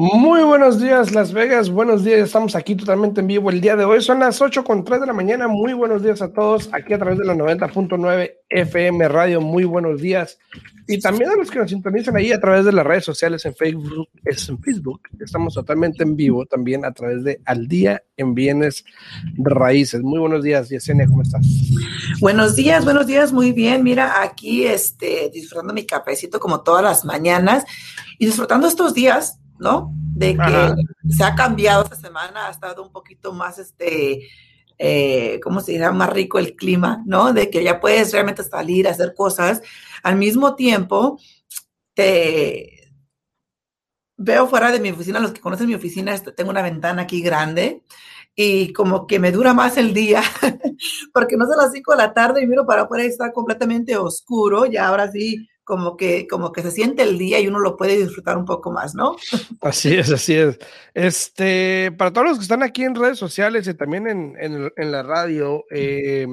Muy buenos días, Las Vegas. Buenos días. Estamos aquí totalmente en vivo el día de hoy. Son las 8 con 3 de la mañana. Muy buenos días a todos aquí a través de la 90.9 FM Radio. Muy buenos días. Y también a los que nos sintonizan ahí a través de las redes sociales en Facebook. Es en Facebook. Estamos totalmente en vivo también a través de Al Día en Bienes Raíces. Muy buenos días, Yesenia. ¿Cómo estás? Buenos días, buenos días. Muy bien. Mira, aquí este, disfrutando mi cafecito como todas las mañanas y disfrutando estos días ¿no? De que se ha cambiado esta semana, ha estado un poquito más, este, eh, ¿cómo se dirá? Más rico el clima, ¿no? De que ya puedes realmente salir a hacer cosas. Al mismo tiempo, te veo fuera de mi oficina, los que conocen mi oficina, este, tengo una ventana aquí grande y como que me dura más el día, porque no son las 5 de la tarde y miro para afuera y está completamente oscuro, y ahora sí como que, como que se siente el día y uno lo puede disfrutar un poco más, ¿no? Así es, así es. Este, para todos los que están aquí en redes sociales y también en, en, la radio, eh,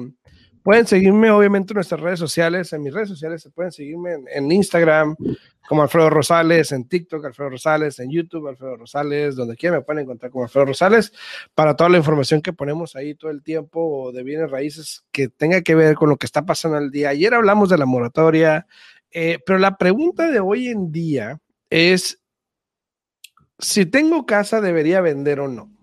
pueden seguirme obviamente en nuestras redes sociales, en mis redes sociales se pueden seguirme en, Instagram como Alfredo Rosales, en TikTok Alfredo Rosales, en YouTube Alfredo Rosales, donde quiera me pueden encontrar como Alfredo Rosales para toda la información que ponemos ahí todo el tiempo de bienes raíces que tenga que ver con lo que está pasando el día. Ayer hablamos de la moratoria, eh, pero la pregunta de hoy en día es, si tengo casa, ¿debería vender o no?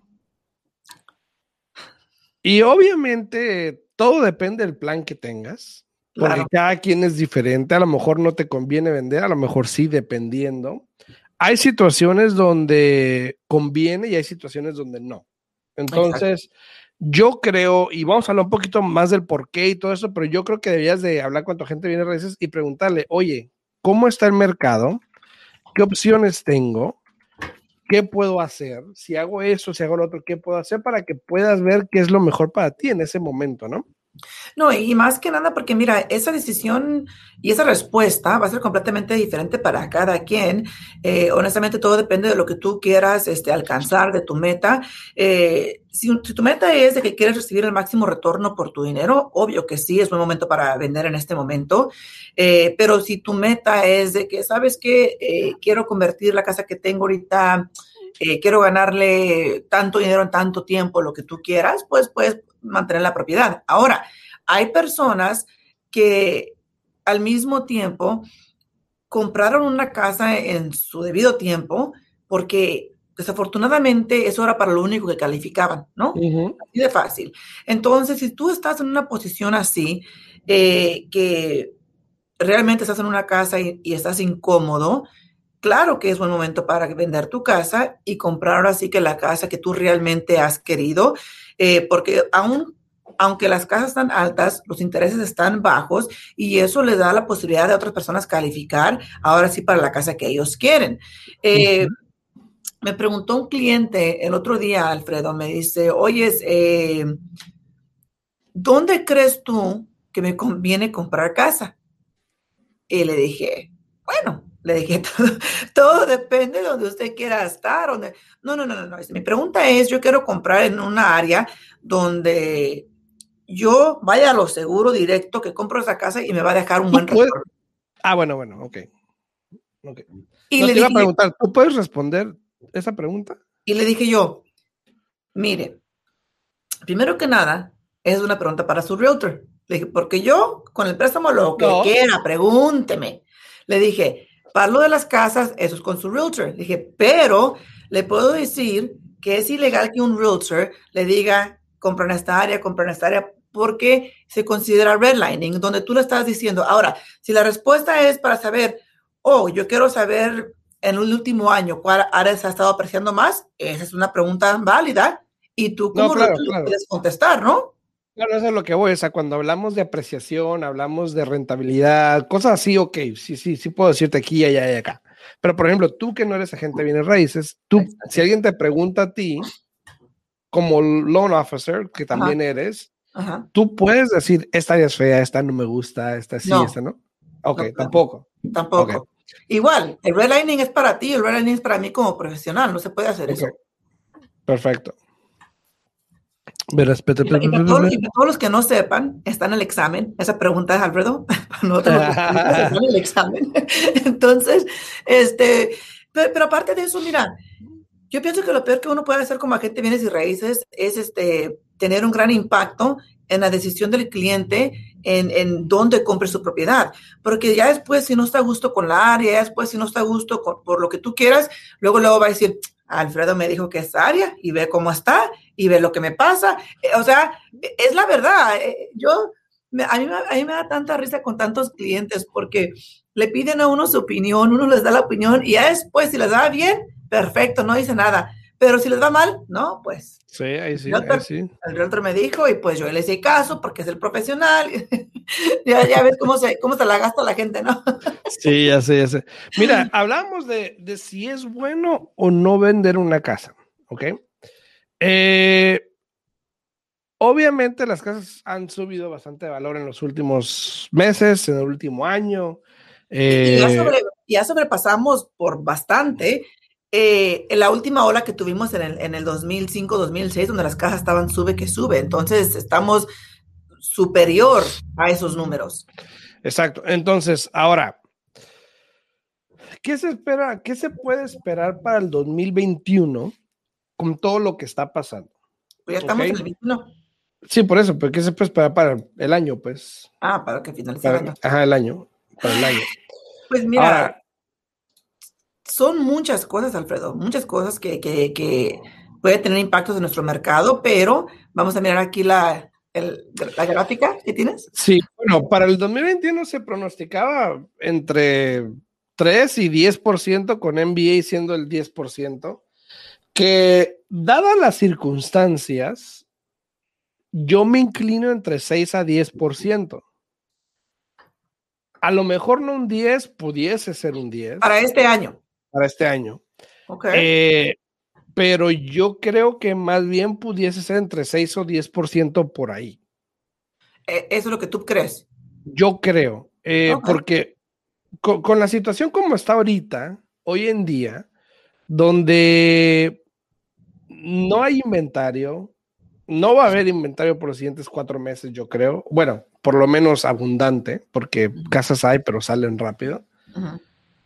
Y obviamente todo depende del plan que tengas, porque cada quien es diferente, a lo mejor no te conviene vender, a lo mejor sí, dependiendo. Hay situaciones donde conviene y hay situaciones donde no. Entonces, yo creo, y vamos a hablar un poquito más del por qué y todo eso, pero yo creo que deberías de hablar con tu gente viene raíces y preguntarle, oye, ¿cómo está el mercado? ¿Qué opciones tengo? ¿Qué puedo hacer? Si hago eso, si hago lo otro, ¿qué puedo hacer para que puedas ver qué es lo mejor para ti en ese momento, ¿no? No, y más que nada porque mira, esa decisión y esa respuesta va a ser completamente diferente para cada quien. Eh, honestamente, todo depende de lo que tú quieras este, alcanzar, de tu meta. Eh, si, tu meta es de que quieres recibir el máximo retorno por tu dinero, obvio que sí, es buen momento para vender en este momento. Eh, pero si tu meta es de que, ¿sabes qué? quiero convertir la casa que tengo ahorita, quiero ganarle tanto dinero en tanto tiempo, lo que tú quieras, pues puedes mantener la propiedad. Ahora, hay personas que al mismo tiempo compraron una casa en su debido tiempo porque desafortunadamente eso era para lo único que calificaban, ¿no? Así de fácil. Entonces, si tú estás en una posición así, eh, que realmente estás en una casa y, y, estás incómodo, claro que es buen momento para vender tu casa y comprar ahora sí que la casa que tú realmente has querido eh, porque aún aunque las casas están altas, los intereses están bajos y eso le da la posibilidad de otras personas calificar ahora sí para la casa que ellos quieren. Eh, me preguntó un cliente el otro día, Alfredo, me dice, oye, eh, ¿dónde crees tú que me conviene comprar casa? Y le dije, bueno, le dije, todo, depende de donde usted quiera estar. Donde... No, no, no, no, no. Mi pregunta es, yo quiero comprar en una área donde yo vaya a lo seguro directo, que compro esa casa y me va a dejar un buen retorno. Ah, bueno, bueno, ok. okay. Y le iba a preguntar, ¿tú puedes responder esa pregunta? Y le dije yo, mire, primero que nada, es una pregunta para su realtor. Le dije, porque yo con el préstamo lo que quiera, pregúnteme. Le dije, para lo de las casas, eso es con su realtor. Dije, pero le puedo decir que es ilegal que un realtor le diga, compra en esta área, compra en esta área, porque se considera redlining, donde tú le estás diciendo. Ahora, si la respuesta es para saber, oh, yo quiero saber en el último año cuál área se ha estado apreciando más, esa es una pregunta válida y tú como realtor puedes contestar, ¿no? Claro, eso es lo que voy. O sea, cuando hablamos de apreciación, hablamos de rentabilidad, cosas así, ok, sí, sí, sí puedo decirte aquí, allá y acá. Pero, por ejemplo, tú que no eres agente de bienes raíces, tú, si alguien te pregunta a ti, como loan officer, que también eres, tú puedes decir, esta es fea, esta no me gusta, esta sí, esta no. Ok, tampoco. Tampoco. Igual, el redlining es para ti, el redlining es para mí como profesional, no se puede hacer eso. Perfecto. Verás, y, para todos los que no sepan, está en el examen. Esa pregunta es Alfredo. no está en el examen. Entonces, este, pero, aparte de eso, mira, yo pienso que lo peor que uno puede hacer como agente de bienes y raíces es este, tener un gran impacto en la decisión del cliente en, en dónde compre su propiedad. Porque ya después, si no está a gusto con la área, después, si no está a gusto por lo que tú quieras, luego, luego va a decir, Alfredo me dijo que es área y ve cómo está y ve lo que me pasa. Eh, o sea, es la verdad. Eh, yo, a mí, a mí me da tanta risa con tantos clientes porque le piden a uno su opinión, uno les da la opinión y ya después, si les da bien, perfecto, no dice nada. Pero si les va mal, no, pues. Sí, ahí sí, El realtor me dijo y pues yo le hice caso porque es el profesional. ya, ya ves cómo se, cómo se la gasta la gente, ¿no? sí, ya sé, ya sé. Mira, hablamos de, de, si es bueno o no vender una casa, ¿ok? Eh, obviamente las casas han subido bastante de valor en los últimos meses, en el último año. y ya, eh, ya sobrepasamos por bastante eh, la última ola que tuvimos en el, en el 2005-2006, donde las cajas estaban sube que sube. Entonces, estamos superior a esos números. Exacto. Entonces, ahora, ¿qué se espera? ¿Qué se puede esperar para el 2021 con todo lo que está pasando? Pues ya estamos en el 21. Sí, por eso, pero ¿qué se puede esperar para el año, pues? Ah, para que finalice el año. Ajá, el año. Para el año. Pues mira, son muchas cosas, Alfredo, muchas cosas que, que, que puede tener impactos en nuestro mercado, pero vamos a mirar aquí la, la gráfica que tienes. Sí, bueno, para el 2021 se pronosticaba entre 3 y 10% con NBA siendo el 10%, que dadas las circunstancias, yo me inclino entre 6 a 10%. A lo mejor no un 10, pudiese ser un 10. Para este año para este año. Eh, pero yo creo que más bien pudiese ser entre 6 o 10% por ahí. Eh, ¿Eso es lo que tú crees? Yo creo, eh, porque con, la situación como está ahorita, hoy en día, donde no hay inventario, no va a haber inventario por los siguientes cuatro meses, yo creo. Bueno, por lo menos abundante, porque casas hay, pero salen rápido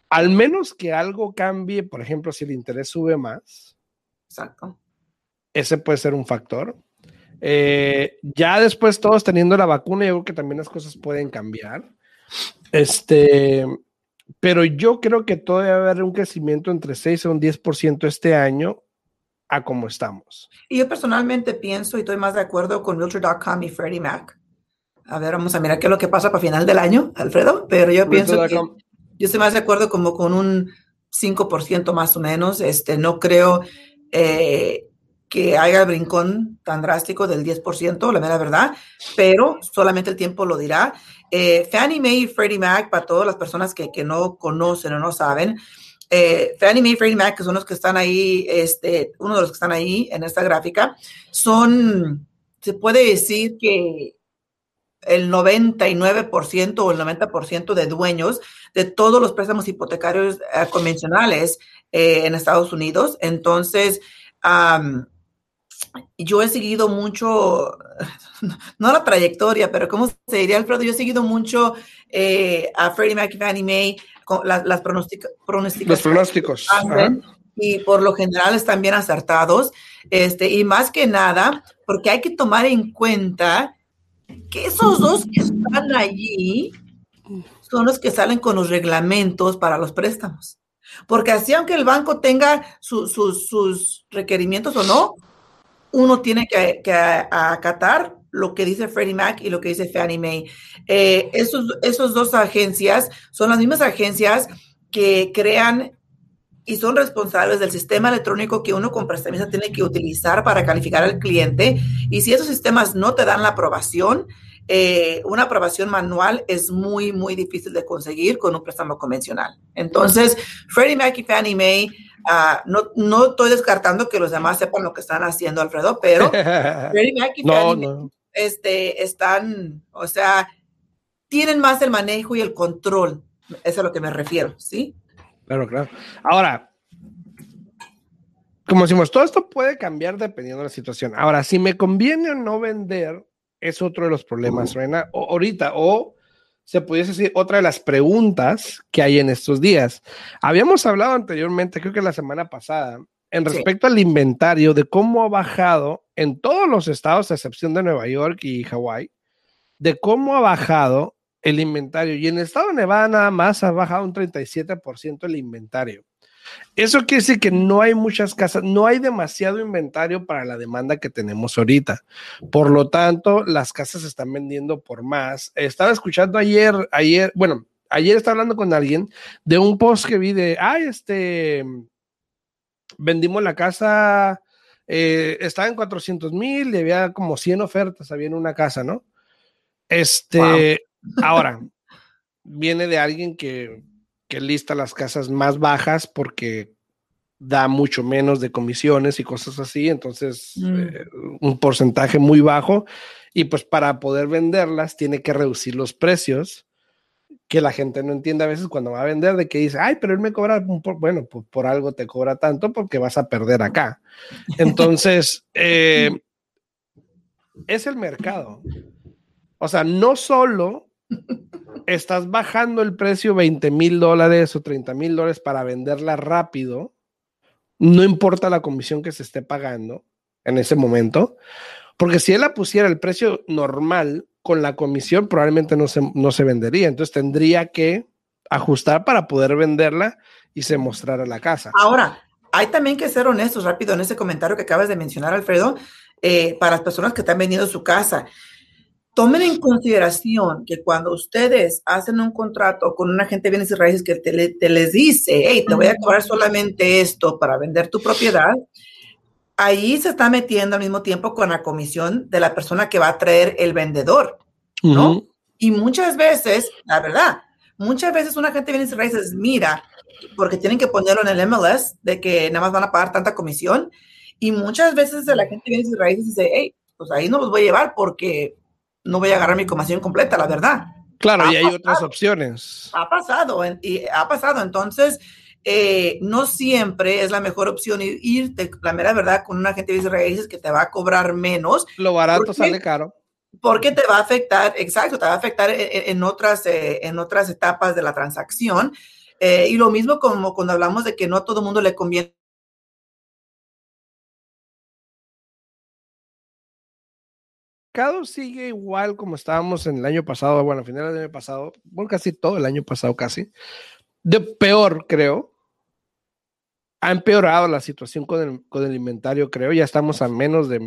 al menos que algo cambie, por ejemplo, si el interés sube más. Exacto. Ese puede ser un factor. Eh, ya después todos teniendo la vacuna, yo creo que también las cosas pueden cambiar. Este, pero yo creo que todavía va a haber un crecimiento entre 6 y un 10% este año a como estamos. Y yo personalmente pienso y estoy más de acuerdo con Realtor.com y Freddie Mac. A ver, vamos a mirar qué es lo que pasa para final del año, Alfredo, pero yo pienso que yo estoy más de acuerdo como con un 5% más o menos. Este, no creo eh, que haya brincón tan drástico del 10%, la mera verdad, pero solamente el tiempo lo dirá. Eh, Fannie Mae y Freddie Mac, para todas las personas que, que no conocen o no saben, eh, Fannie Mae y Freddie Mac, que son los que están ahí, este, uno de los que están ahí en esta gráfica, son, se puede decir que el 99% o el 90% de dueños de todos los préstamos hipotecarios eh, convencionales eh, en Estados Unidos. Entonces, yo he seguido mucho, no la trayectoria, pero ¿cómo se diría, Alfredo? Yo he seguido mucho eh, a Freddie Mac y Fannie Mae, con las, las Los pronósticos. Y por lo general están bien acertados. Este, y más que nada, porque hay que tomar en cuenta que esos dos que están allí son los que salen con los reglamentos para los préstamos. Porque así, aunque el banco tenga sus requerimientos o no, uno tiene que, acatar lo que dice Freddie Mac y lo que dice Fannie Mae. Eh, esos, esos dos agencias son las mismas agencias que crean y son responsables del sistema electrónico que uno como prestamista tiene que utilizar para calificar al cliente. Y si esos sistemas no te dan la aprobación, eh, una aprobación manual es muy, muy difícil de conseguir con un préstamo convencional. Entonces, Freddie Mac y Fannie Mae, uh, no, no estoy descartando que los demás sepan lo que están haciendo, Alfredo, pero Freddie Mac y Fannie Mae este, están, o sea, tienen más el manejo y el control. Eso es a lo que me refiero, ¿sí? Claro, claro. Ahora, como decimos, todo esto puede cambiar dependiendo de la situación. Ahora, si me conviene o no vender, es otro de los problemas, Reina, o, ahorita, o se pudiese decir otra de las preguntas que hay en estos días. Habíamos hablado anteriormente, creo que la semana pasada, en respecto al inventario de cómo ha bajado en todos los estados, a excepción de Nueva York y Hawái, de cómo ha bajado el inventario. Y en el estado de Nevada nada más ha bajado un 37% el inventario. Eso quiere decir que no hay muchas casas, no hay demasiado inventario para la demanda que tenemos ahorita. Por lo tanto, las casas se están vendiendo por más. Estaba escuchando ayer, ayer, bueno, ayer estaba hablando con alguien de un post que vi de, ay, este, vendimos la casa, eh, estaba en 400 mil y había como 100 ofertas, había en una casa, ¿no? Este, ahora, viene de alguien que que lista las casas más bajas porque da mucho menos de comisiones y cosas así, entonces mm. eh, un porcentaje muy bajo y pues para poder venderlas tiene que reducir los precios que la gente no entiende a veces cuando va a vender de que dice, ay, pero él me cobra, bueno, pues por algo te cobra tanto porque vas a perder acá. Entonces, eh, es el mercado. O sea, no solo estás bajando el precio 20 mil dólares o 30 mil dólares para venderla rápido, no importa la comisión que se esté pagando en ese momento, porque si él la pusiera el precio normal con la comisión, probablemente no se, no se vendería. Entonces tendría que ajustar para poder venderla y se mostrara la casa. Ahora, hay también que ser honestos rápido en ese comentario que acabas de mencionar, Alfredo, eh, para las personas que están vendiendo su casa tomen en consideración que cuando ustedes hacen un contrato con un agente de bienes y raíces que te, les dice, hey, te voy a cobrar solamente esto para vender tu propiedad, ahí se está metiendo al mismo tiempo con la comisión de la persona que va a traer el vendedor, ¿no? Y muchas veces, la verdad, muchas veces un agente de bienes y raíces mira, porque tienen que ponerlo en el MLS, de que nada más van a pagar tanta comisión, y muchas veces el agente de bienes y raíces dice, hey, pues ahí no los voy a llevar porque no voy a agarrar mi comisión completa, la verdad. Claro, y hay otras opciones. Ha pasado, y ha pasado. Entonces, eh, no siempre es la mejor opción irte, la mera verdad, con una agente de raíces que te va a cobrar menos. Lo barato sale caro. Porque te va a afectar, exacto, te va a afectar en, otras, eh, en otras etapas de la transacción. Eh, y lo mismo como cuando hablamos de que no a todo mundo le conviene sigue igual como estábamos en el año pasado, bueno, a finales del año pasado, bueno, casi todo el año pasado casi. De peor, creo. Ha empeorado la situación con el, con el inventario, creo. Ya estamos a menos de,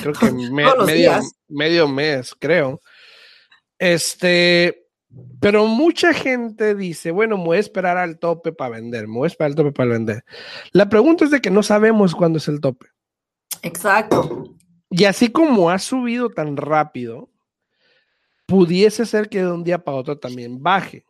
creo que medio, medio mes, creo. Este, pero mucha gente dice, bueno, me voy a esperar al tope para vender, me voy a esperar al tope para vender. La pregunta es de que no sabemos cuándo es el tope. Exacto. Y así como ha subido tan rápido, pudiese ser que de un día para otro también baje.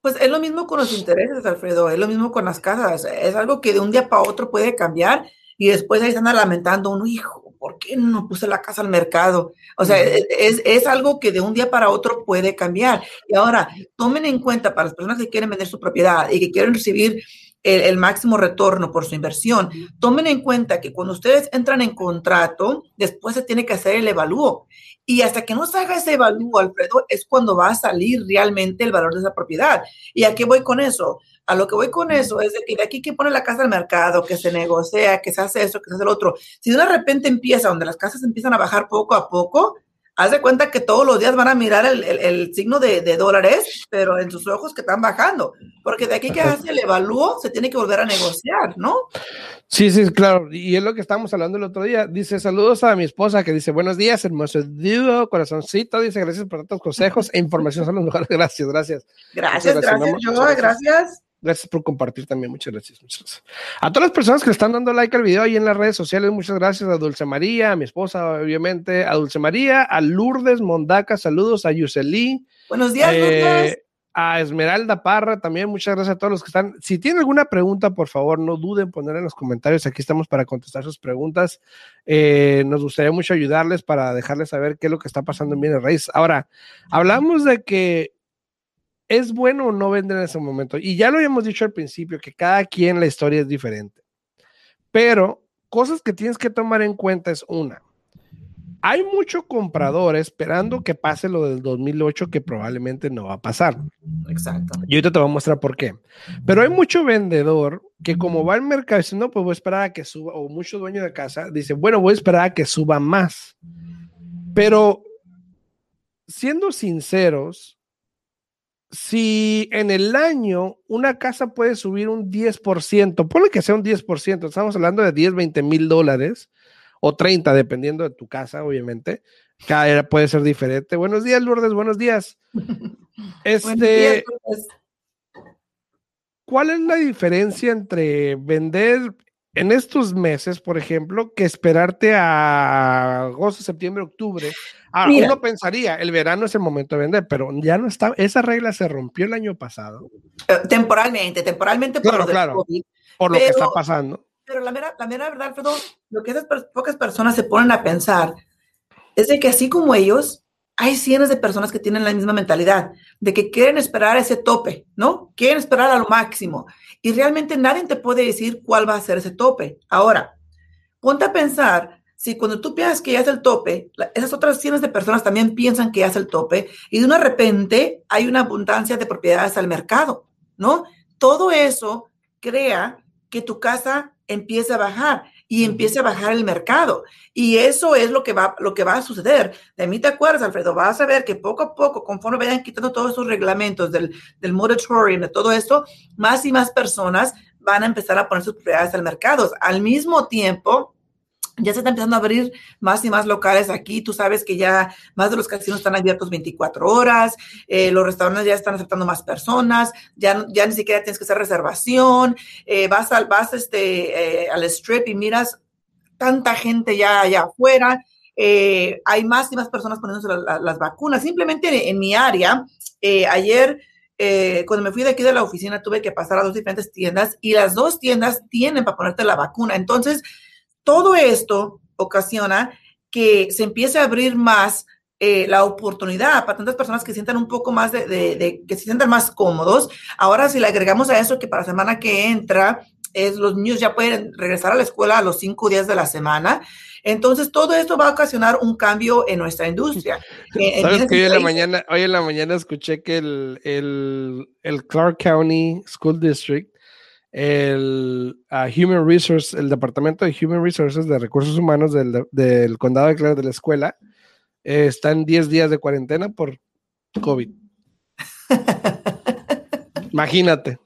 Pues es lo mismo con los intereses, Alfredo, es lo mismo con las casas, es algo que de un día para otro puede cambiar y después ahí están lamentando uno, hijo, ¿por qué no puse la casa al mercado? O sea, es, es, algo que de un día para otro puede cambiar. Y ahora, tomen en cuenta para las personas que quieren vender su propiedad y que quieren recibir el, máximo retorno por su inversión. Tomen en cuenta que cuando ustedes entran en contrato, después se tiene que hacer el evalúo. Y hasta que no se haga ese evalúo, Alfredo, es cuando va a salir realmente el valor de esa propiedad. ¿Y a qué voy con eso? A lo que voy con eso es de que de aquí que pone la casa al mercado, que se negocia, que se hace eso, que se hace lo otro. Si de repente empieza, donde las casas empiezan a bajar poco a poco, haz de cuenta que todos los días van a mirar el, signo de, dólares, pero en sus ojos que están bajando, porque de aquí que hace el evalúo se tiene que volver a negociar, ¿no? Sí, sí, claro, y es lo que estábamos hablando el otro día. Dice, saludos a mi esposa que dice, buenos días, hermoso dúo, corazoncito, dice, gracias por tantos consejos e información, son los mejores, gracias, gracias. Gracias, gracias, yo, gracias. Gracias por compartir también. Muchas gracias, muchas gracias. A todas las personas que están dando like al video ahí en las redes sociales, muchas gracias a Dulce María, a mi esposa, obviamente, a Dulce María, a Lourdes Mondaca, saludos a Yuseli. Buenos días, Lourdes. Eh, a Esmeralda Parra también, muchas gracias a todos los que están. Si tienen alguna pregunta, por favor, no duden en poner en los comentarios. Aquí estamos para contestar sus preguntas. Eh, nos gustaría mucho ayudarles para dejarles saber qué es lo que está pasando en Bienes Raíces. Ahora, hablamos de que es bueno o no vender en ese momento. Y ya lo habíamos dicho al principio, que cada quien la historia es diferente. Pero cosas que tienes que tomar en cuenta es una, hay mucho comprador esperando que pase lo del 2008 que probablemente no va a pasar. Exacto. Y ahorita te voy a mostrar por qué. Pero hay mucho vendedor que como va al mercado dice, no, pues voy a esperar a que suba, o mucho dueño de casa dice, bueno, voy a esperar a que suba más. Pero siendo sinceros, si en el año una casa puede subir un 10%, ponle que sea un 10%, estamos hablando de 10, 20 mil dólares, o 30, dependiendo de tu casa, obviamente. Cada era puede ser diferente. Buenos días, Lourdes, buenos días. Este, ¿cuál es la diferencia entre vender en estos meses, por ejemplo, que esperarte a agosto, septiembre, octubre? Ah, uno pensaría, el verano es el momento de vender, pero ya no está, esa regla se rompió el año pasado. Eh, temporalmente, temporalmente por lo claro, por lo que está pasando. Pero la mera, la mera verdad, Alfredo, lo que esas pocas personas se ponen a pensar es de que así como ellos, hay cientos de personas que tienen la misma mentalidad, de que quieren esperar ese tope, ¿no? Quieren esperar a lo máximo. Y realmente nadie te puede decir cuál va a ser ese tope. Ahora, ponte a pensar, si cuando tú piensas que ya es el tope, esas otras cientos de personas también piensan que ya es el tope, y de una repente hay una abundancia de propiedades al mercado, ¿no? Todo eso crea que tu casa empiece a bajar y empiece a bajar el mercado. Y eso es lo que va, lo que va a suceder. De mí te acuerdas, Alfredo, vas a ver que poco a poco, conforme vayan quitando todos esos reglamentos del, del moratorium, de todo esto, más y más personas van a empezar a poner sus propiedades al mercado. Al mismo tiempo, ya se está empezando a abrir más y más locales aquí. Tú sabes que ya más de los casinos están abiertos 24 horas, eh, los restaurantes ya están aceptando más personas, ya, ya ni siquiera tienes que hacer reservación, eh, vas, al, vas este, eh, al strip y miras tanta gente ya allá afuera. hay más y más personas poniéndose las vacunas. Simplemente en, mi área, ayer cuando me fui de aquí de la oficina tuve que pasar a dos diferentes tiendas y las dos tiendas tienen para ponerte la vacuna. Entonces, todo esto ocasiona que se empiece a abrir más eh, la oportunidad para tantas personas que sientan un poco más de, que se sientan más cómodos. Ahora, si le agregamos a eso que para la semana que entra, es los niños ya pueden regresar a la escuela a los cinco días de la semana. Entonces, todo esto va a ocasionar un cambio en nuestra industria. ¿Sabes que hoy en, la mañana, hoy en la mañana escuché que el, el, el Clark County School District el Human Resources, el departamento de Human Resources de Recursos Humanos del, condado de Clark de la escuela, eh, está en 10 días de cuarentena por COVID. Imagínate.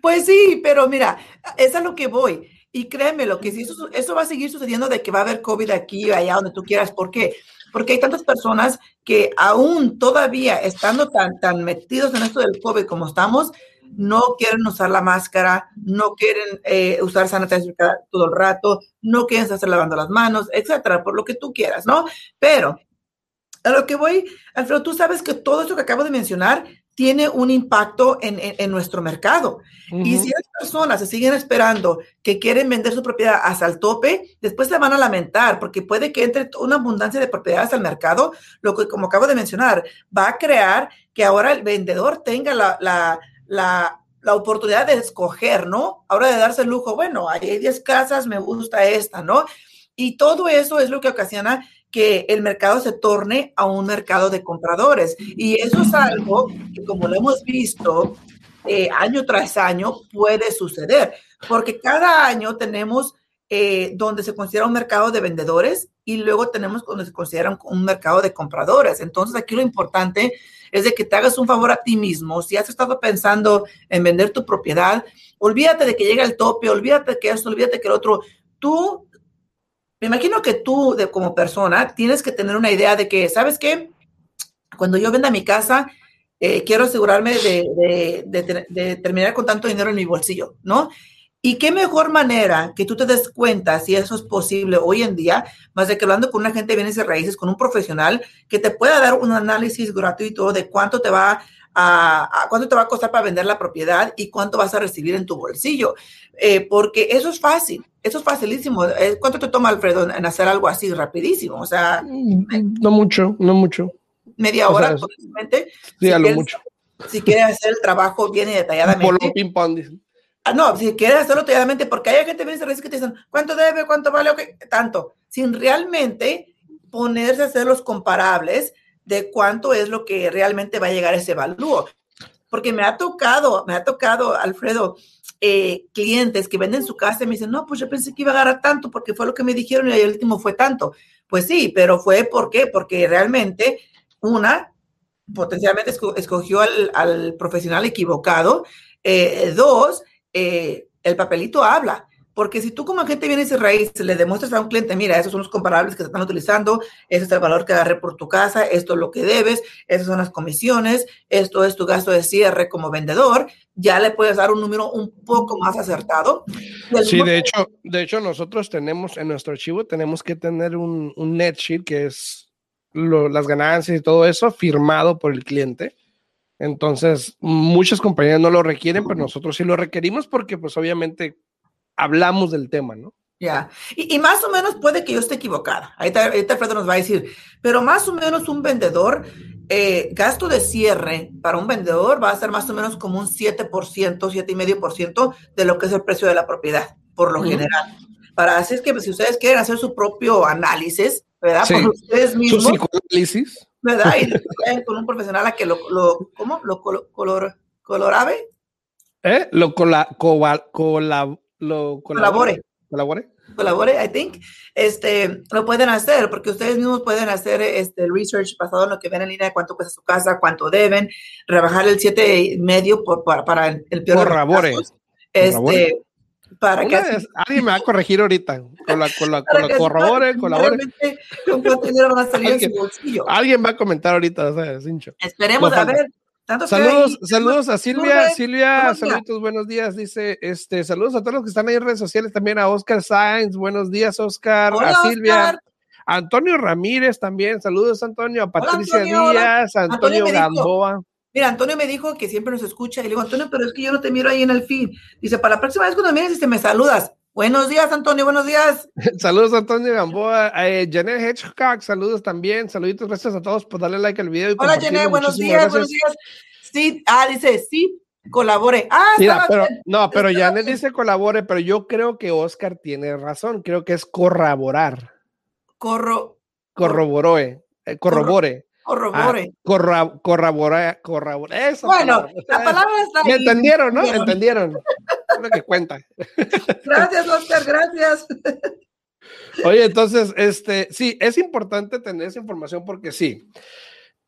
Pues sí, pero mira, es a lo que voy. Y créeme, lo que si eso, eso va a seguir sucediendo de que va a haber COVID aquí, allá, donde tú quieras. ¿Por qué? Porque hay tantas personas que aún todavía estando tan, tan metidos en esto del COVID como estamos, no quieren usar la máscara, no quieren eh, usar sanitizer todo el rato, no quieren estar lavando las manos, etcétera, por lo que tú quieras, ¿no? Pero a lo que voy, Alfredo, tú sabes que todo esto que acabo de mencionar tiene un impacto en, nuestro mercado. Y si las personas se siguen esperando que quieren vender su propiedad hasta el tope, después se van a lamentar porque puede que entre una abundancia de propiedades al mercado, lo que, como acabo de mencionar, va a crear que ahora el vendedor tenga la la, oportunidad de escoger, ¿no? Ahora de darse el lujo, bueno, hay 10 casas, me gusta esta, ¿no? Y todo eso es lo que ocasiona que el mercado se torne a un mercado de compradores. Y eso es algo que, como lo hemos visto eh, año tras año, puede suceder, porque cada año tenemos eh, donde se considera un mercado de vendedores y luego tenemos donde se considera un mercado de compradores. Entonces, aquí lo importante es de que te hagas un favor a ti mismo. Si has estado pensando en vender tu propiedad, olvídate de que llegue el tope, olvídate de que esto, olvídate que el otro. Tú, me imagino que tú de, como persona tienes que tener una idea de que, ¿sabes qué? Cuando yo venda mi casa, eh, quiero asegurarme de, de, terminar con tanto dinero en mi bolsillo, ¿no? Y qué mejor manera que tú te des cuenta si eso es posible hoy en día, más de que hablando con una gente de bienes y raíces, con un profesional que te pueda dar un análisis gratuito de cuánto te va a, cuánto te va a costar para vender la propiedad y cuánto vas a recibir en tu bolsillo. Eh, porque eso es fácil, eso es facilísimo. Eh, ¿Cuánto te toma, Alfredo, en hacer algo así rapidísimo? O sea... Mm, no mucho, no mucho. Media hora, posiblemente. Sí, a lo mucho. Si quieres hacer el trabajo bien y detalladamente. ping pong, Ah, no, si quieres hacerlo detalladamente, porque hay gente que te dicen, ¿cuánto debe? ¿Cuánto vale? Okay, tanto. Sin realmente ponerse a hacer los comparables de cuánto es lo que realmente va a llegar a ese valor. Porque me ha tocado, me ha tocado, Alfredo, eh, clientes que venden su casa y me dicen, no, pues yo pensé que iba a ganar tanto porque fue lo que me dijeron y el último fue tanto. Pues sí, pero fue ¿por qué? Porque realmente una potencialmente escogió al, profesional equivocado. Eh, dos, eh, el papelito habla. Porque si tú como agente vienes y raíz le demuestras a un cliente, mira, esos son los comparables que se están utilizando, ese es el valor que agarré por tu casa, esto es lo que debes, esas son las comisiones, esto es tu gasto de cierre como vendedor, ya le puedes dar un número un poco más acertado. Sí, de hecho, de hecho nosotros tenemos en nuestro archivo, tenemos que tener un, net sheet que es las ganancias y todo eso firmado por el cliente. Entonces, muchas compañías no lo requieren, pero nosotros sí lo requerimos porque pues obviamente hablamos del tema, ¿no? Ya, y, más o menos puede que yo esté equivocada. Ahorita, ahorita Fredo nos va a decir, pero más o menos un vendedor, eh, gasto de cierre para un vendedor va a ser más o menos como un 7%, 7,5% de lo que es el precio de la propiedad, por lo general. Para así es que si ustedes quieren hacer su propio análisis, ¿verdad? Por ustedes mismos. Su psicoanálisis. ¿Verdad? Y con un profesional a que lo, lo ¿cómo? Lo color, colorabe. ¿Eh? Lo cola, cola, lo colabore. Colabore. Colabore, I think. Este, lo pueden hacer porque ustedes mismos pueden hacer este el research basado en lo que ven en línea de cuánto cuesta su casa, cuánto deben, rebajar el siete y medio por, para, el peor Colabore. Este, para que alguien me va a corregir ahorita con la, con la, con la corrobore, colabore. Con cuánto dinero van a salir alguien, en su bolsillo. Alguien va a comentar ahorita, Esperemos a ver saludos, saludos a Silvia, Silvia, saludos, buenos días, dice, este, saludos a todos los que están ahí en redes sociales, también a Oscar Sainz, buenos días, Oscar, a Silvia, Antonio Ramírez también, saludos Antonio, a Patricia Díaz, a Antonio, Gamboa. Mira, Antonio me dijo que siempre nos escucha y le digo, Antonio, pero es que yo no te miro ahí en el fin. Dice, para la próxima vez cuando mires, dice, me saludas. Buenos días, Antonio, buenos días. saludos, Antonio Gamboa. Eh, Janet Hedgecock, saludos también. Saluditos, gracias a todos por darle like al video. Y Hola, Janet, buenos días, buenos días. Sí, ah, dice, sí, colabore. Ah, Mira, pero, no, pero Janet dice colabore, pero yo creo que Oscar tiene razón. Creo que es corroborar. Corro. Corrobore. Eh, corrobore. Corrobore. Ah, corrobora, corrobora. Eso. Bueno, la palabra está ahí. entendieron, no? Entendieron. es lo que cuenta. Gracias, Oscar, gracias. Oye, entonces, este, sí, es importante tener esa información porque sí,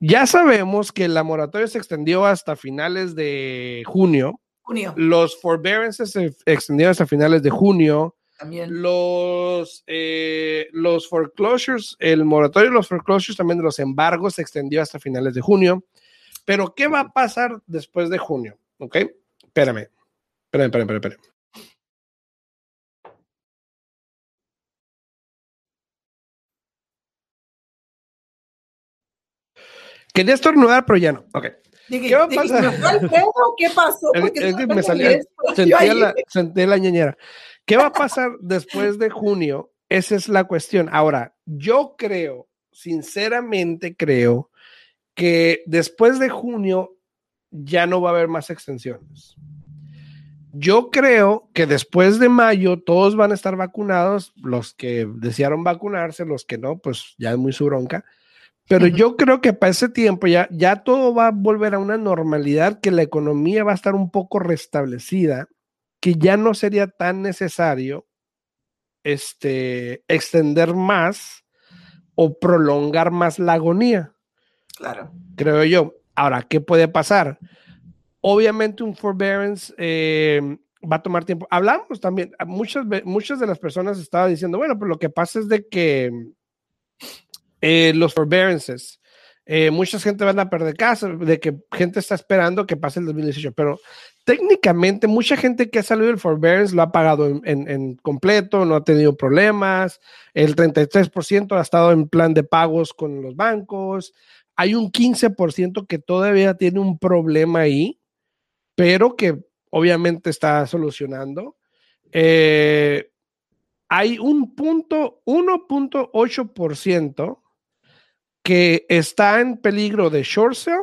ya sabemos que la moratoria se extendió hasta finales de junio. Junio. Los forbearances se extendieron hasta finales de junio. También. Los, eh, los foreclosures, el moratorio de los foreclosures, también de los embargos, se extendió hasta finales de junio. Pero, ¿qué va a pasar después de junio? ¿Ok? Espérame. Espérame, espérame, espérame. Quería estornudar, pero ya no. Ok. ¿Qué va a pasar? ¿Qué pasó? me la. ¿Qué va a pasar después de junio? Esa es la cuestión. Ahora, yo creo, sinceramente creo, que después de junio ya no va a haber más extensiones. Yo creo que después de mayo todos van a estar vacunados, los que desearon vacunarse, los que no, pues ya es muy su bronca. Pero yo creo que para ese tiempo ya, ya todo va a volver a una normalidad, que la economía va a estar un poco restablecida que ya no sería tan necesario este, extender más o prolongar más la agonía. Claro. Creo yo. Ahora, ¿qué puede pasar? Obviamente un forbearance eh, va a tomar tiempo. Hablamos también, muchas, muchas de las personas estaban diciendo, bueno, pero lo que pasa es de que eh, los forbearances. Eh, mucha gente van a perder casa, de que gente está esperando que pase el 2018, pero técnicamente mucha gente que ha salido del forbearance lo ha pagado en, completo, no ha tenido problemas, el 33% ha estado en plan de pagos con los bancos, hay un 15% que todavía tiene un problema ahí, pero que obviamente está solucionando. Eh, hay un punto, 1.8% que está en peligro de short sale,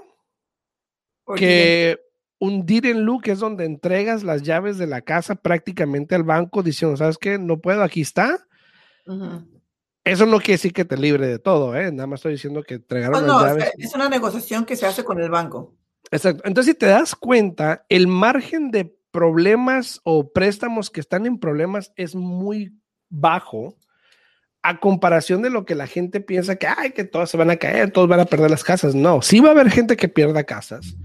que un deed in que es donde entregas las llaves de la casa prácticamente al banco diciendo, ¿sabes qué? No puedo, aquí está. Eso no quiere decir que te libre de todo, ¿eh? Nada más estoy diciendo que entregaron las llaves. Es una negociación que se hace con el banco. Exacto. Entonces, si te das cuenta, el margen de problemas o préstamos que están en problemas es muy bajo a comparación de lo que la gente piensa que, ay, que todos se van a caer, todos van a perder las casas. No, sí va a haber gente que pierda casas,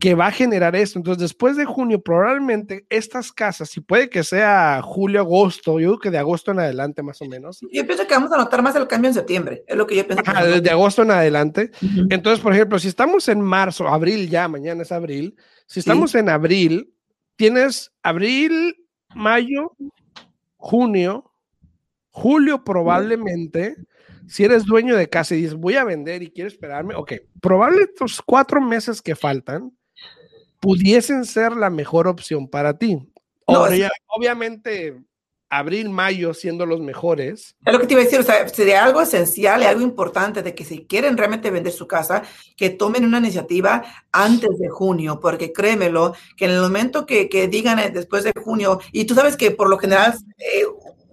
que va a generar esto. Entonces, después de junio, probablemente estas casas, si puede que sea julio, agosto, yo creo que de agosto en adelante más o menos. Yo pienso que vamos a notar más el cambio en septiembre, es lo que yo pienso. desde agosto en adelante. Entonces, por ejemplo, si estamos en marzo, abril ya, mañana es abril, si estamos en abril, tienes abril, mayo, junio, julio probablemente, si eres dueño de casa y dices, voy a vender y quiero esperarme, ok, probablemente estos cuatro meses que faltan pudiesen ser la mejor opción para ti. obviamente, abril, mayo siendo los mejores. Es lo que te iba a decir, o sea, sería algo esencial y algo importante de que si quieren realmente vender su casa, que tomen una iniciativa antes de junio, porque créemelo, que en el momento que, que digan eh, después de junio, y tú sabes que por lo general eh,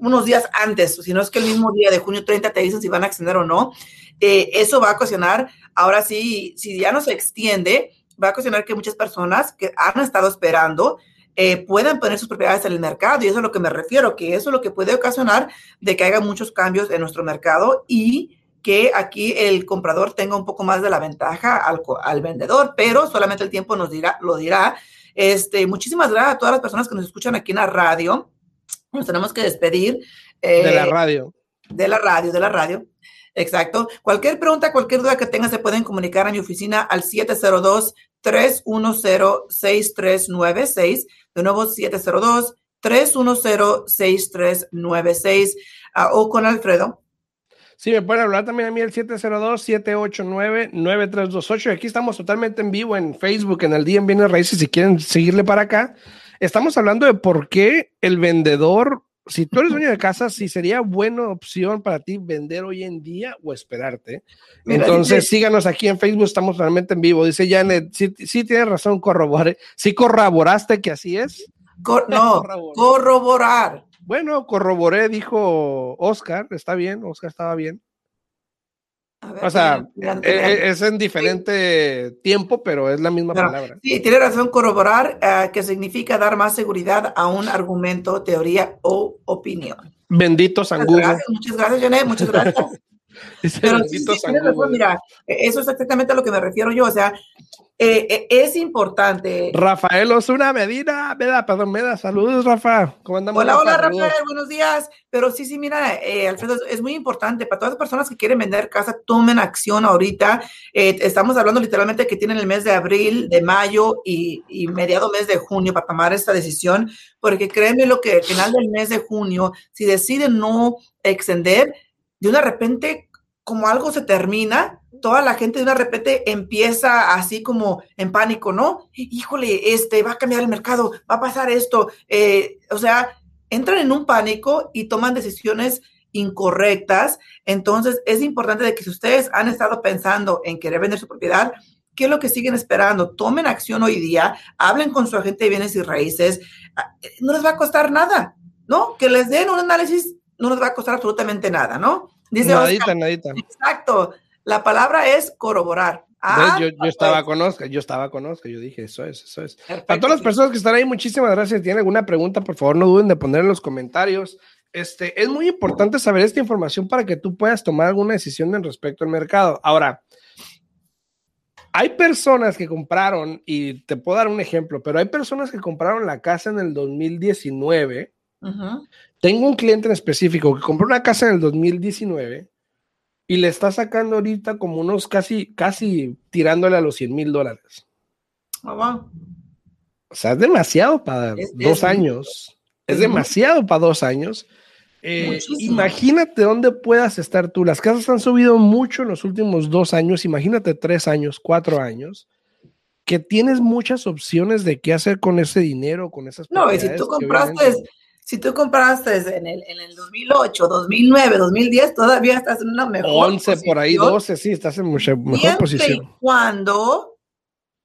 unos días antes, si no es que el mismo día de junio 30 te dicen si van a extender o no, eh, eso va a ocasionar, ahora sí, si ya no se extiende, va a ocasionar que muchas personas que han estado esperando eh, puedan poner sus propiedades en el mercado. Y eso es a lo que me refiero, que eso es lo que puede ocasionar de que haya muchos cambios en nuestro mercado y que aquí el comprador tenga un poco más de la ventaja al, al vendedor, pero solamente el tiempo nos dirá, lo dirá. Este, muchísimas gracias a todas las personas que nos escuchan aquí en la radio nos tenemos que despedir. de la eh, radio. De la radio, de la radio. Exacto. Cualquier pregunta, cualquier duda que tengan, se pueden comunicar a mi oficina al 702-310-6396. De nuevo, 702-310-6396. Ah, o con Alfredo. Sí, me pueden hablar también a mí el 702-789-9328. Aquí estamos totalmente en vivo en Facebook, en el día en Bienes Raíces, si quieren seguirle para acá. Estamos hablando de por qué el vendedor, si tú eres dueño de casa, si sería buena opción para ti vender hoy en día o esperarte. Entonces, síganos aquí en Facebook, estamos realmente en vivo. Dice Janet, sí, sí tienes razón, corroboré. Sí corroboraste que así es. no, corroborar. Bueno, corroboré, dijo Oscar, está bien, Oscar estaba bien o sea, e, e, es en diferente tiempo, pero es la misma palabra. Sí, tiene razón, corroborar, uh, que significa dar más seguridad a un argumento, teoría o opinión. Bendito San muchas gracias, Janet, muchas gracias. Pero sí, mira, eso es exactamente a lo que me refiero yo. O sea, eh, eh, es importante. Rafael Osuna Medina, Meda, perdón, Meda, saludos, Rafa. ¿Cómo andamos? Hola, hola, Rafael, buenos días. Pero sí, sí, mira, eh, Alfredo, es muy importante para todas las personas que quieren vender casa, tomen acción ahorita. estamos hablando literalmente que tienen el mes de abril, de mayo y, y, mediado mes de junio para tomar esta decisión, porque créeme lo que al final del mes de junio, si deciden no extender, de una repente, como algo se termina, toda la gente de una repente empieza así como en pánico, ¿no? Híjole, este, va a cambiar el mercado, va a pasar esto. Eh, o sea, entran en un pánico y toman decisiones incorrectas. Entonces, es importante de que si ustedes han estado pensando en querer vender su propiedad, ¿qué es lo que siguen esperando? Tomen acción hoy día, hablen con su agente de bienes y raíces. Ah, no les va a costar nada, ¿no? Que les den un análisis no nos va a costar absolutamente nada, ¿no? Dice nadita, nadita. Exacto. La palabra es corroborar. Ah, yo, yo, estaba con Oscar, yo estaba con Oscar, yo dije, eso es, eso es. a todas las personas que están ahí, muchísimas gracias. Si tienen alguna pregunta, por favor, no duden de poner en los comentarios. Este, es muy importante saber esta información para que tú puedas tomar alguna decisión en respecto al mercado. Ahora, hay personas que compraron, y te puedo dar un ejemplo, pero hay personas que compraron la casa en el 2019 tengo un cliente en específico que compró una casa en el 2019 y le está sacando ahorita como unos casi, casi tirándole a los 100 mil dólares. Oh, o sea, es demasiado para dos años. Es, demasiado para dos años. Eh, imagínate dónde puedas estar tú. Las casas han subido mucho en los últimos dos años. Imagínate tres años, cuatro años, que tienes muchas opciones de qué hacer con ese dinero, con esas. No, y si tú compraste, si tú compraste en el, en el 2008, 2009, 2010, todavía estás en una mejor 11 por ahí, 12, sí, estás en mucha mejor posición. Cuando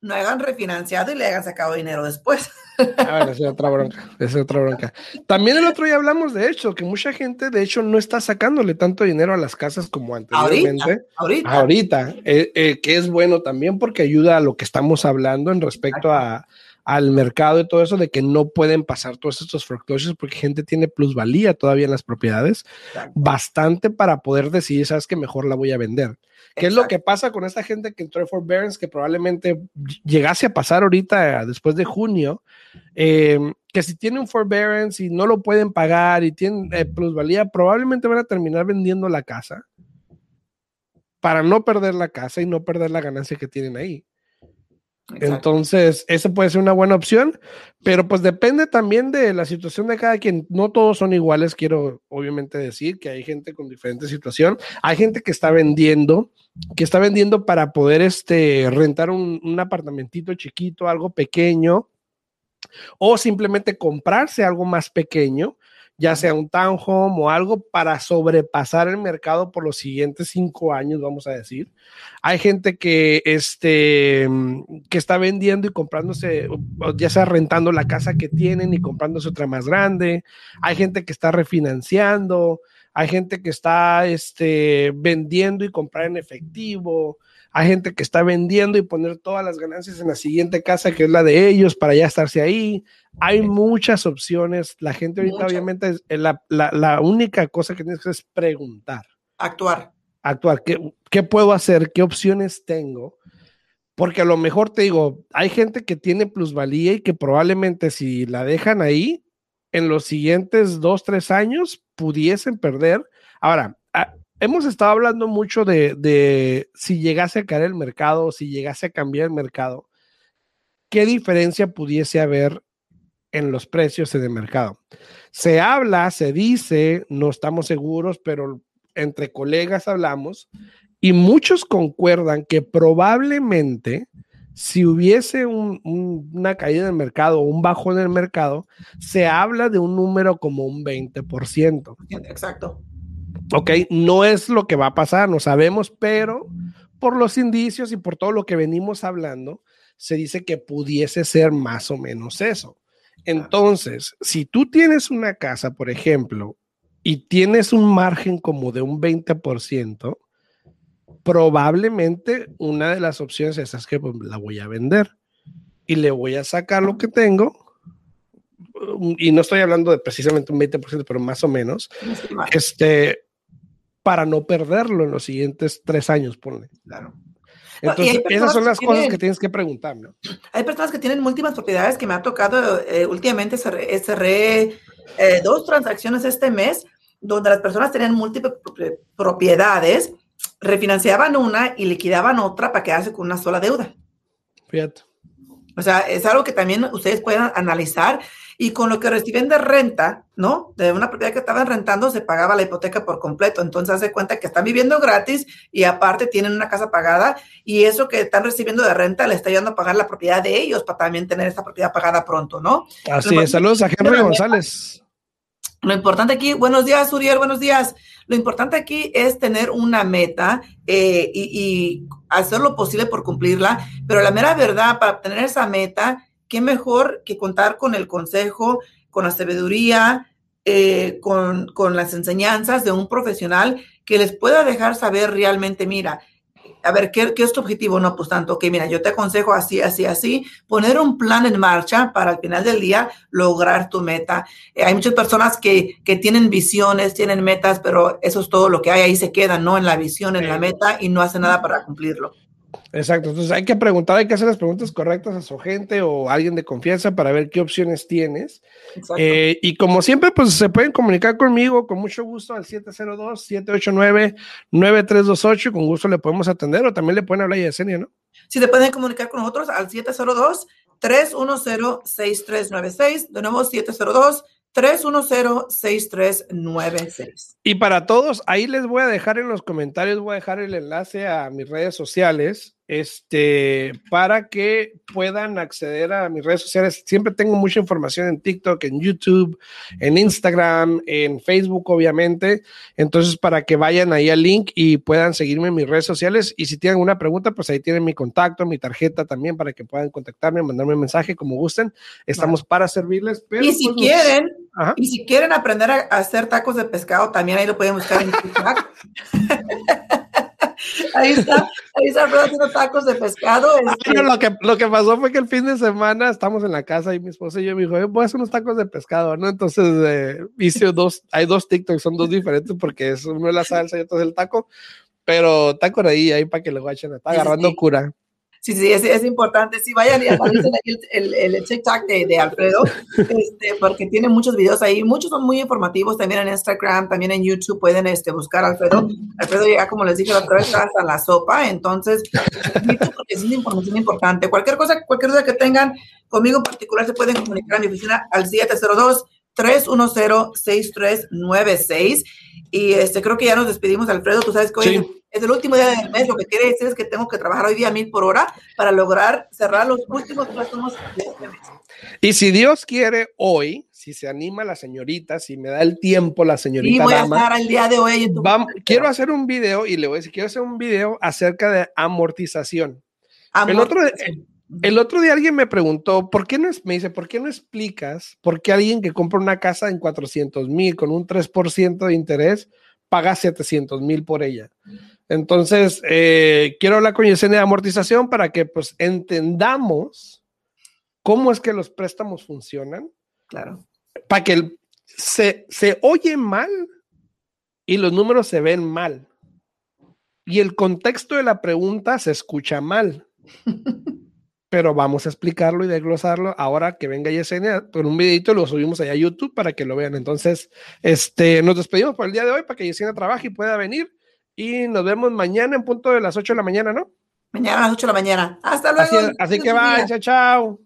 no hayan refinanciado y le hayan sacado dinero después. A ver, esa es otra bronca, esa es otra bronca. También el otro día hablamos de hecho, que mucha gente de hecho no está sacándole tanto dinero a las casas como anteriormente. Ahorita, ahorita. Eh, eh, que es bueno también porque ayuda a lo que estamos hablando en respecto a, al mercado y todo eso de que no pueden pasar todos estos foreclosures porque gente tiene plusvalía todavía en las propiedades, bastante para poder decidir, sabes que mejor la voy a vender. ¿Qué es lo que pasa con esta gente que entró en forbearance que probablemente llegase a pasar ahorita después de junio? Eh, que si tiene un forbearance y no lo pueden pagar y tienen eh, plusvalía, probablemente van a terminar vendiendo la casa para no perder la casa y no perder la ganancia que tienen ahí. Entonces, eso puede ser una buena opción, pero pues depende también de la situación de cada quien. No todos son iguales, quiero obviamente decir que hay gente con diferente situación. Hay gente que está vendiendo, que está vendiendo para poder este, rentar un apartamentito chiquito, algo pequeño, o simplemente comprarse algo más pequeño ya sea un townhome o algo para sobrepasar el mercado por los siguientes cinco años, vamos a decir. Hay gente que, este, que está vendiendo y comprándose, ya sea rentando la casa que tienen y comprándose otra más grande. Hay gente que está refinanciando. Hay gente que está este, vendiendo y comprar en efectivo. Hay gente que está vendiendo y poner todas las ganancias en la siguiente casa que es la de ellos para ya estarse ahí. Hay muchas opciones. La gente ahorita obviamente es eh, la, la, única cosa que tienes que hacer es preguntar. Actuar. Actuar. ¿Qué, ¿Qué puedo hacer? ¿Qué opciones tengo? Porque a lo mejor te digo, hay gente que tiene plusvalía y que probablemente si la dejan ahí, en los siguientes dos, tres años pudiesen perder. Ahora, hemos estado hablando mucho de, si llegase a caer el mercado, si llegase a cambiar el mercado, qué diferencia pudiese haber en los precios en el mercado. Se habla, se dice, no estamos seguros, pero entre colegas hablamos y muchos concuerdan que probablemente si hubiese una caída del mercado o un bajo en el mercado, se habla de un número como un 20%. Exacto. Ok, no es lo que va a pasar, no sabemos, pero por los indicios y por todo lo que venimos hablando, se dice que pudiese ser más o menos eso. Entonces, si tú tienes una casa, por ejemplo, y tienes un margen como de un 20%, probablemente una de las opciones es que pues, la voy a vender y le voy a sacar lo que tengo. Y no estoy hablando de precisamente un 20%, pero más o menos. Este, para no perderlo en los siguientes tres años, ponle. Claro. Entonces, esas son las cosas que tienes que preguntar, ¿no? Hay personas que tienen múltiples propiedades que me ha tocado eh, últimamente cerré, eh, dos transacciones este mes donde las personas tenían múltiples propiedades, refinanciaban una y liquidaban otra para quedarse con una sola deuda. Fíjate. O sea, es algo que también ustedes pueden analizar y con lo que reciben de renta, ¿no? De una propiedad que estaban rentando, se pagaba la hipoteca por completo. Entonces, hace cuenta que están viviendo gratis y aparte tienen una casa pagada y eso que están recibiendo de renta le está ayudando a pagar la propiedad de ellos para también tener esta propiedad pagada pronto, ¿no? Así es. Saludos a Henry González. Lo importante aquí, buenos días, Uriel, buenos días. Lo importante aquí es tener una meta eh, y, y, hacer lo posible por cumplirla, pero la mera verdad, para obtener esa meta, qué mejor que contar con el consejo, con la sabiduría, eh, con, con las enseñanzas de un profesional que les pueda dejar saber realmente, mira, a ver, ¿qué, ¿qué, es tu objetivo? No, pues tanto, que mira, yo te aconsejo así, así, así, poner un plan en marcha para al final del día lograr tu meta. Eh, hay muchas personas que, que, tienen visiones, tienen metas, pero eso es todo lo que hay, ahí se quedan, ¿no? En la visión, en la meta y no hacen nada para cumplirlo. Exacto, entonces hay que preguntar, hay que hacer las preguntas correctas a su gente o a alguien de confianza para ver qué opciones tienes. Eh, y como siempre, pues se pueden comunicar conmigo con mucho gusto al 702-789-9328, con gusto le podemos atender o también le pueden hablar a Yesenia, ¿no? Sí, se pueden comunicar con nosotros al 702-310-6396, de nuevo 702 310-6396. Y para todos, ahí les voy a dejar en los comentarios, voy a dejar el enlace a mis redes sociales este, para que puedan acceder a mis redes sociales. Siempre tengo mucha información en TikTok, en YouTube, en Instagram, en Facebook, obviamente. Entonces, para que vayan ahí al link y puedan seguirme en mis redes sociales. Y si tienen una pregunta, pues ahí tienen mi contacto, mi tarjeta también para que puedan contactarme, mandarme un mensaje como gusten. Estamos para servirles. y si pues, quieren, y si quieren aprender a hacer tacos de pescado, también ahí lo pueden buscar en TikTok. ahí está, ahí está haciendo tacos de pescado. Este. lo, que, lo que pasó fue que el fin de semana estamos en la casa y mi esposa y yo me dijo, voy a hacer unos tacos de pescado, ¿no? Entonces eh, hice dos, hay dos TikToks, son dos diferentes porque es uno es la salsa y otro es el taco, pero está por ahí, ahí para que le guachen, está agarrando cura. Sí, sí, es, es, importante. Sí, vayan y analicen el, el, el, TikTok de, de Alfredo, este, porque tiene muchos videos ahí. Muchos son muy informativos también en Instagram, también en YouTube. Pueden este, buscar a Alfredo. Alfredo ya, como les dije la otra vez, hasta la sopa. Entonces, porque es una información importante. Cualquier cosa, cualquier duda que tengan conmigo en particular, se pueden comunicar a mi oficina al 702 310-6396. Y este, creo que ya nos despedimos, Alfredo. Tú sabes que hoy es el último día del mes. Lo que quiere decir es que tengo que trabajar hoy día mil por hora para lograr cerrar los últimos préstamos de este mes. Y si Dios quiere, hoy, si se anima la señorita, si me da el tiempo la señorita. Y voy a estar al día de hoy. vamos, quiero hacer un video y le voy a decir, quiero hacer un video acerca de amortización. amortización. El otro, el otro día alguien me preguntó, ¿por qué no es, me dice, ¿por qué no explicas por qué alguien que compra una casa en 400 mil con un 3% de interés paga 700 mil por ella? Entonces, eh, quiero hablar con Yesenia de amortización para que pues entendamos cómo es que los préstamos funcionan. Claro. Para que se, se oye mal y los números se ven mal. Y el contexto de la pregunta se escucha mal. pero vamos a explicarlo y desglosarlo ahora que venga Yesenia con un videito lo subimos allá a YouTube para que lo vean. Entonces, este, nos despedimos por el día de hoy para que Yesenia trabaje y pueda venir y nos vemos mañana en punto de las 8 de la mañana, ¿no? Mañana a las 8 de la mañana. Hasta luego. Así, así que va, chao, chao.